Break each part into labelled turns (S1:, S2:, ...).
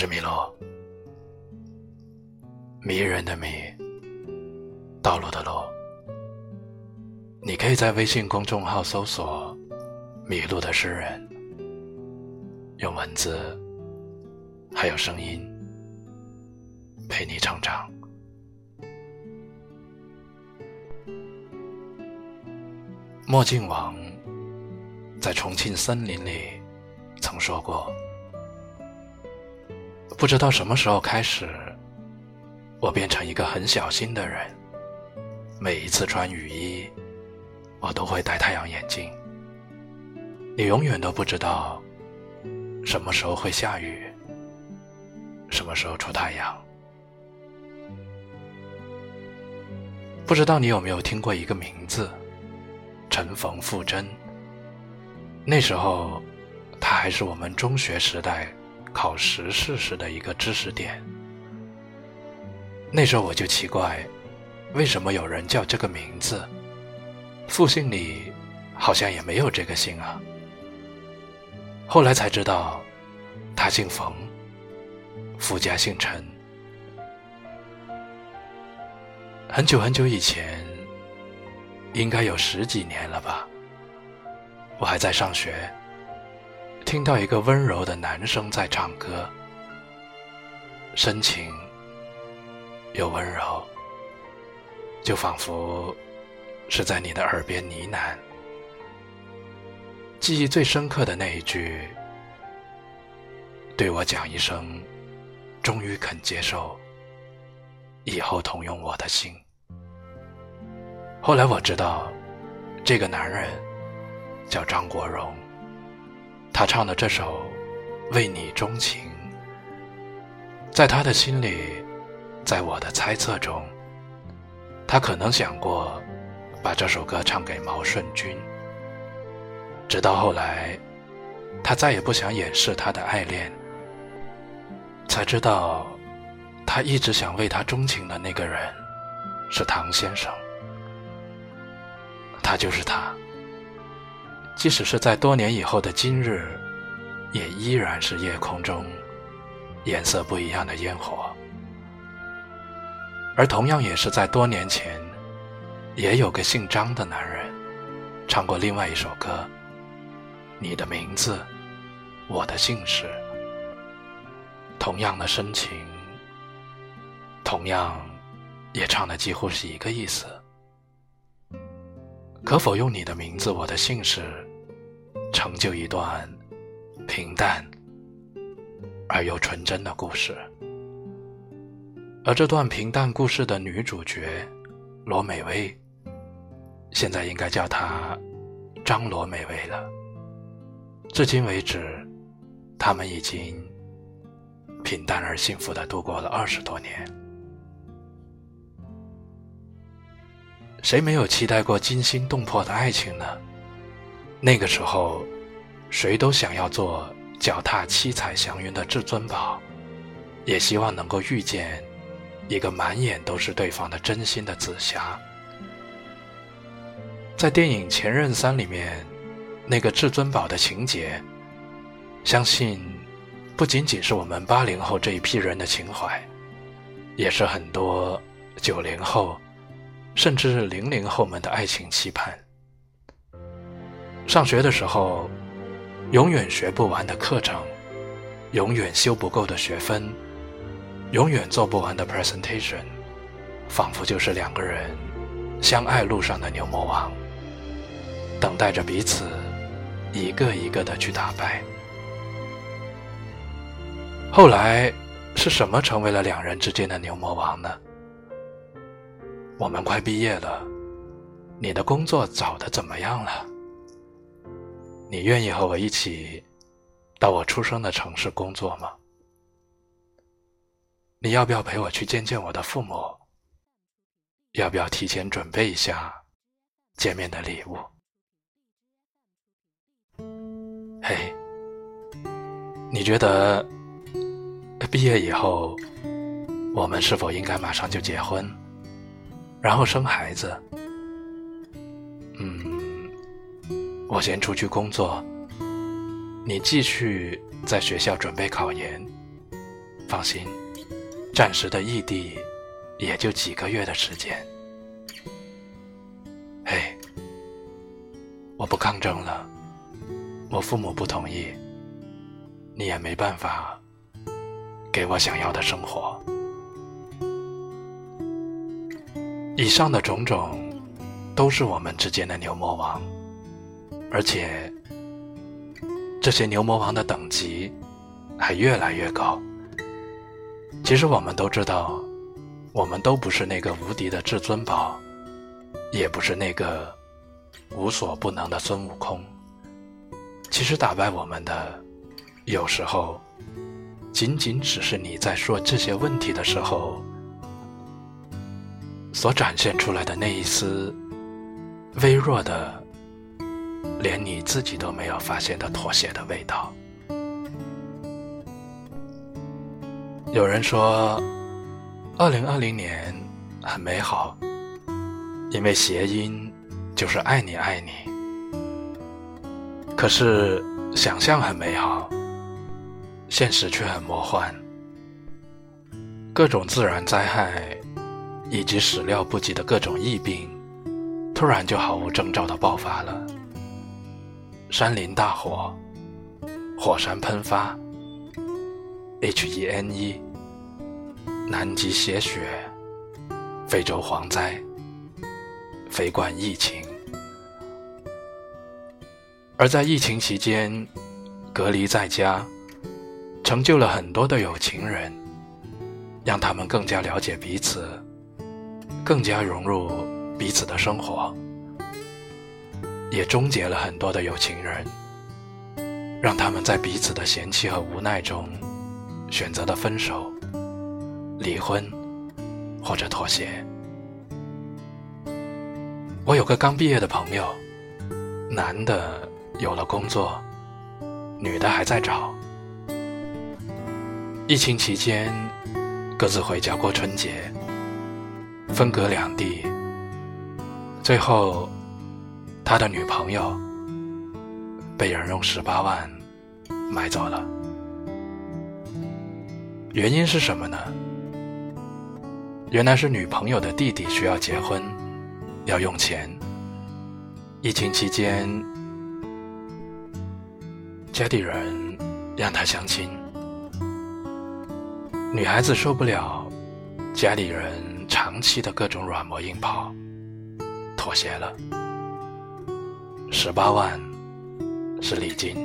S1: 是米洛，迷人的迷，道路的路。你可以在微信公众号搜索“迷路的诗人”，用文字还有声音陪你成长。墨镜王在重庆森林里曾说过：“不知道什么时候开始，我变成一个很小心的人。每一次穿雨衣，我都会戴太阳眼镜。你永远都不知道什么时候会下雨，什么时候出太阳。不知道你有没有听过一个名字？”陈冯富珍。那时候，他还是我们中学时代考时事时的一个知识点。那时候我就奇怪，为什么有人叫这个名字？复姓里好像也没有这个姓啊。后来才知道，他姓冯，夫家姓陈。很久很久以前。应该有十几年了吧。我还在上学，听到一个温柔的男声在唱歌，深情又温柔，就仿佛是在你的耳边呢喃。记忆最深刻的那一句，对我讲一声：“终于肯接受，以后同用我的心。”后来我知道，这个男人叫张国荣。他唱的这首《为你钟情》，在他的心里，在我的猜测中，他可能想过把这首歌唱给毛舜筠。直到后来，他再也不想掩饰他的爱恋，才知道，他一直想为他钟情的那个人是唐先生。他就是他，即使是在多年以后的今日，也依然是夜空中颜色不一样的烟火。而同样也是在多年前，也有个姓张的男人，唱过另外一首歌，《你的名字，我的姓氏》，同样的深情，同样也唱的几乎是一个意思。可否用你的名字，我的姓氏，成就一段平淡而又纯真的故事？而这段平淡故事的女主角罗美薇，现在应该叫她张罗美薇了。至今为止，他们已经平淡而幸福的度过了二十多年。谁没有期待过惊心动魄的爱情呢？那个时候，谁都想要做脚踏七彩祥云的至尊宝，也希望能够遇见一个满眼都是对方的真心的紫霞。在电影《前任三》里面，那个至尊宝的情节，相信不仅仅是我们八零后这一批人的情怀，也是很多九零后。甚至零零后们的爱情期盼。上学的时候，永远学不完的课程，永远修不够的学分，永远做不完的 presentation，仿佛就是两个人相爱路上的牛魔王，等待着彼此一个一个的去打败。后来是什么成为了两人之间的牛魔王呢？我们快毕业了，你的工作找的怎么样了？你愿意和我一起到我出生的城市工作吗？你要不要陪我去见见我的父母？要不要提前准备一下见面的礼物？嘿，你觉得毕业以后我们是否应该马上就结婚？然后生孩子，我先出去工作，你继续在学校准备考研，放心，暂时的异地也就几个月的时间。嘿，我不抗争了，我父母不同意，你也没办法给我想要的生活。以上的种种，都是我们之间的牛魔王，而且这些牛魔王的等级还越来越高。其实我们都知道，我们都不是那个无敌的至尊宝，也不是那个无所不能的孙悟空。其实打败我们的，有时候仅仅只是你在说这些问题的时候所展现出来的那一丝微弱的，连你自己都没有发现的妥协的味道。有人说，二零二零年很美好，因为谐音就是“爱你爱你”。可是想象很美好，现实却很魔幻。各种自然灾害以及始料不及的各种疫病，突然就毫无征兆的爆发了。山林大火，火山喷发。H1N1，南极血雪，非洲蝗灾，非冠疫情。而在疫情期间，隔离在家，成就了很多的有情人，让他们更加了解彼此，更加融入彼此的生活，也终结了很多的有情人，让他们在彼此的嫌弃和无奈中。选择了分手、离婚或者妥协。我有个刚毕业的朋友，男的有了工作，女的还在找。疫情期间，各自回家过春节，分隔两地。最后，他的女朋友被人用十八万买走了。原因是什么呢？原来是女朋友的弟弟需要结婚，要用钱。疫情期间，家里人让他相亲，女孩子受不了家里人长期的各种软磨硬泡，妥协了。十八万是礼金，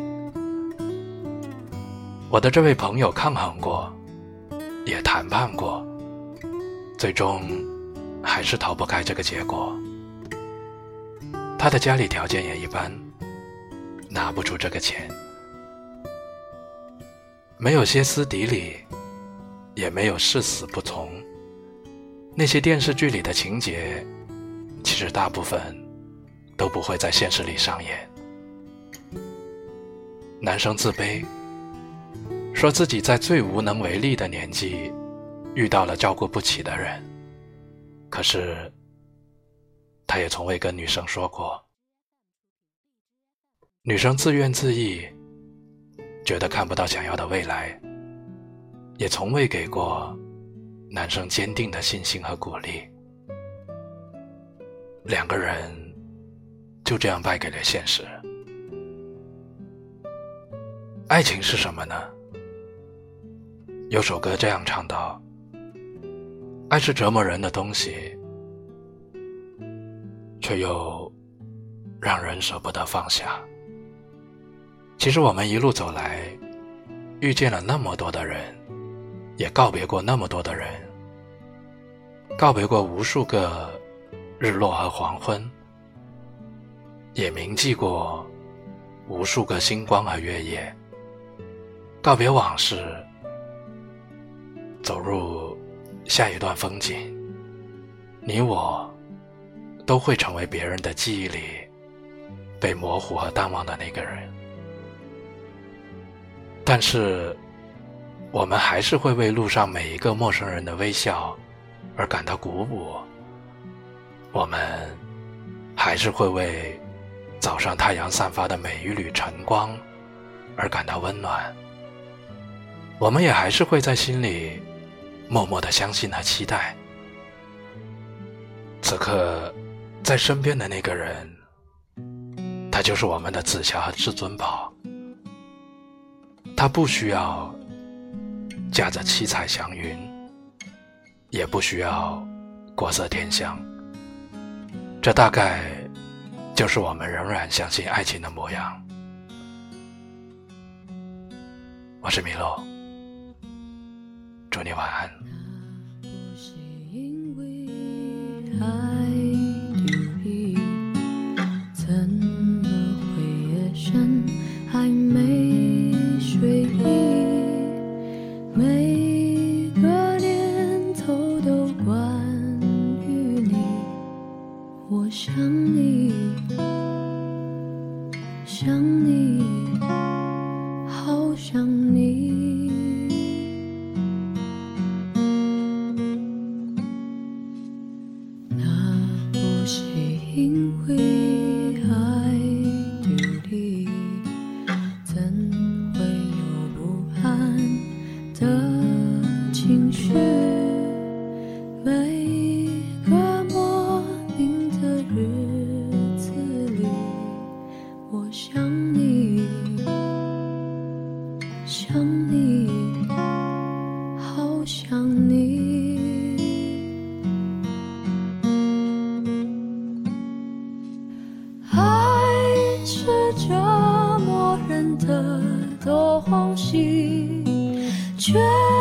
S1: 我的这位朋友抗衡过。也谈判过，最终还是逃不开这个结果。他的家里条件也一般，拿不出这个钱，没有歇斯底里，也没有誓死不从。那些电视剧里的情节，其实大部分都不会在现实里上演。男生自卑。说自己在最无能为力的年纪遇到了照顾不起的人，可是他也从未跟女生说过。女生自怨自艾，觉得看不到想要的未来，也从未给过男生坚定的信心和鼓励。两个人就这样败给了现实。爱情是什么呢？有首歌这样唱道：“爱是折磨人的东西，却又让人舍不得放下。”其实我们一路走来，遇见了那么多的人，也告别过那么多的人，告别过无数个日落和黄昏，也铭记过无数个星光和月夜，告别往事。走入下一段风景，你我都会成为别人的记忆里被模糊和淡忘的那个人。但是，我们还是会为路上每一个陌生人的微笑而感到鼓舞。我们还是会为早上太阳散发的每一缕晨光而感到温暖。我们也还是会在心里默默的相信和期待。此刻，在身边的那个人，他就是我们的紫霞和至尊宝。他不需要驾着七彩祥云，也不需要国色天香。这大概就是我们仍然相信爱情的模样。我是米洛。祝你晚安。
S2: 心，却。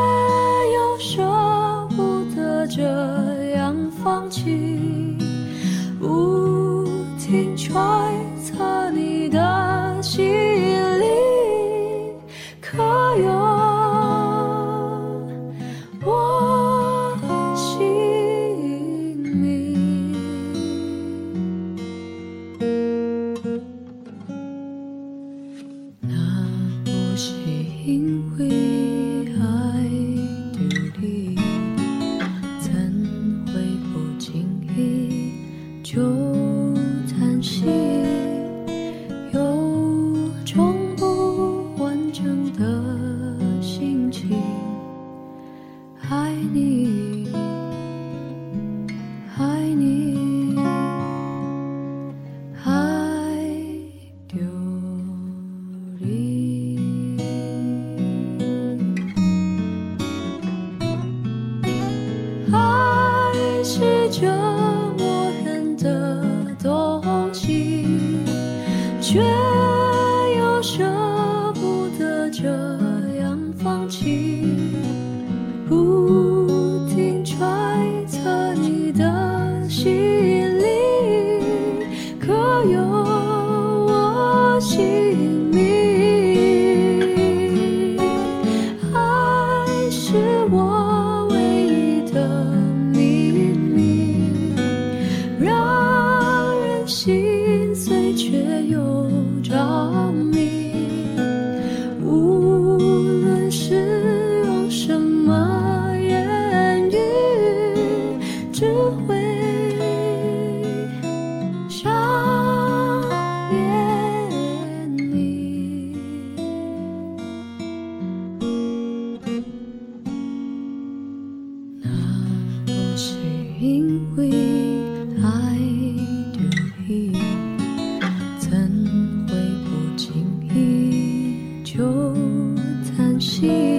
S2: she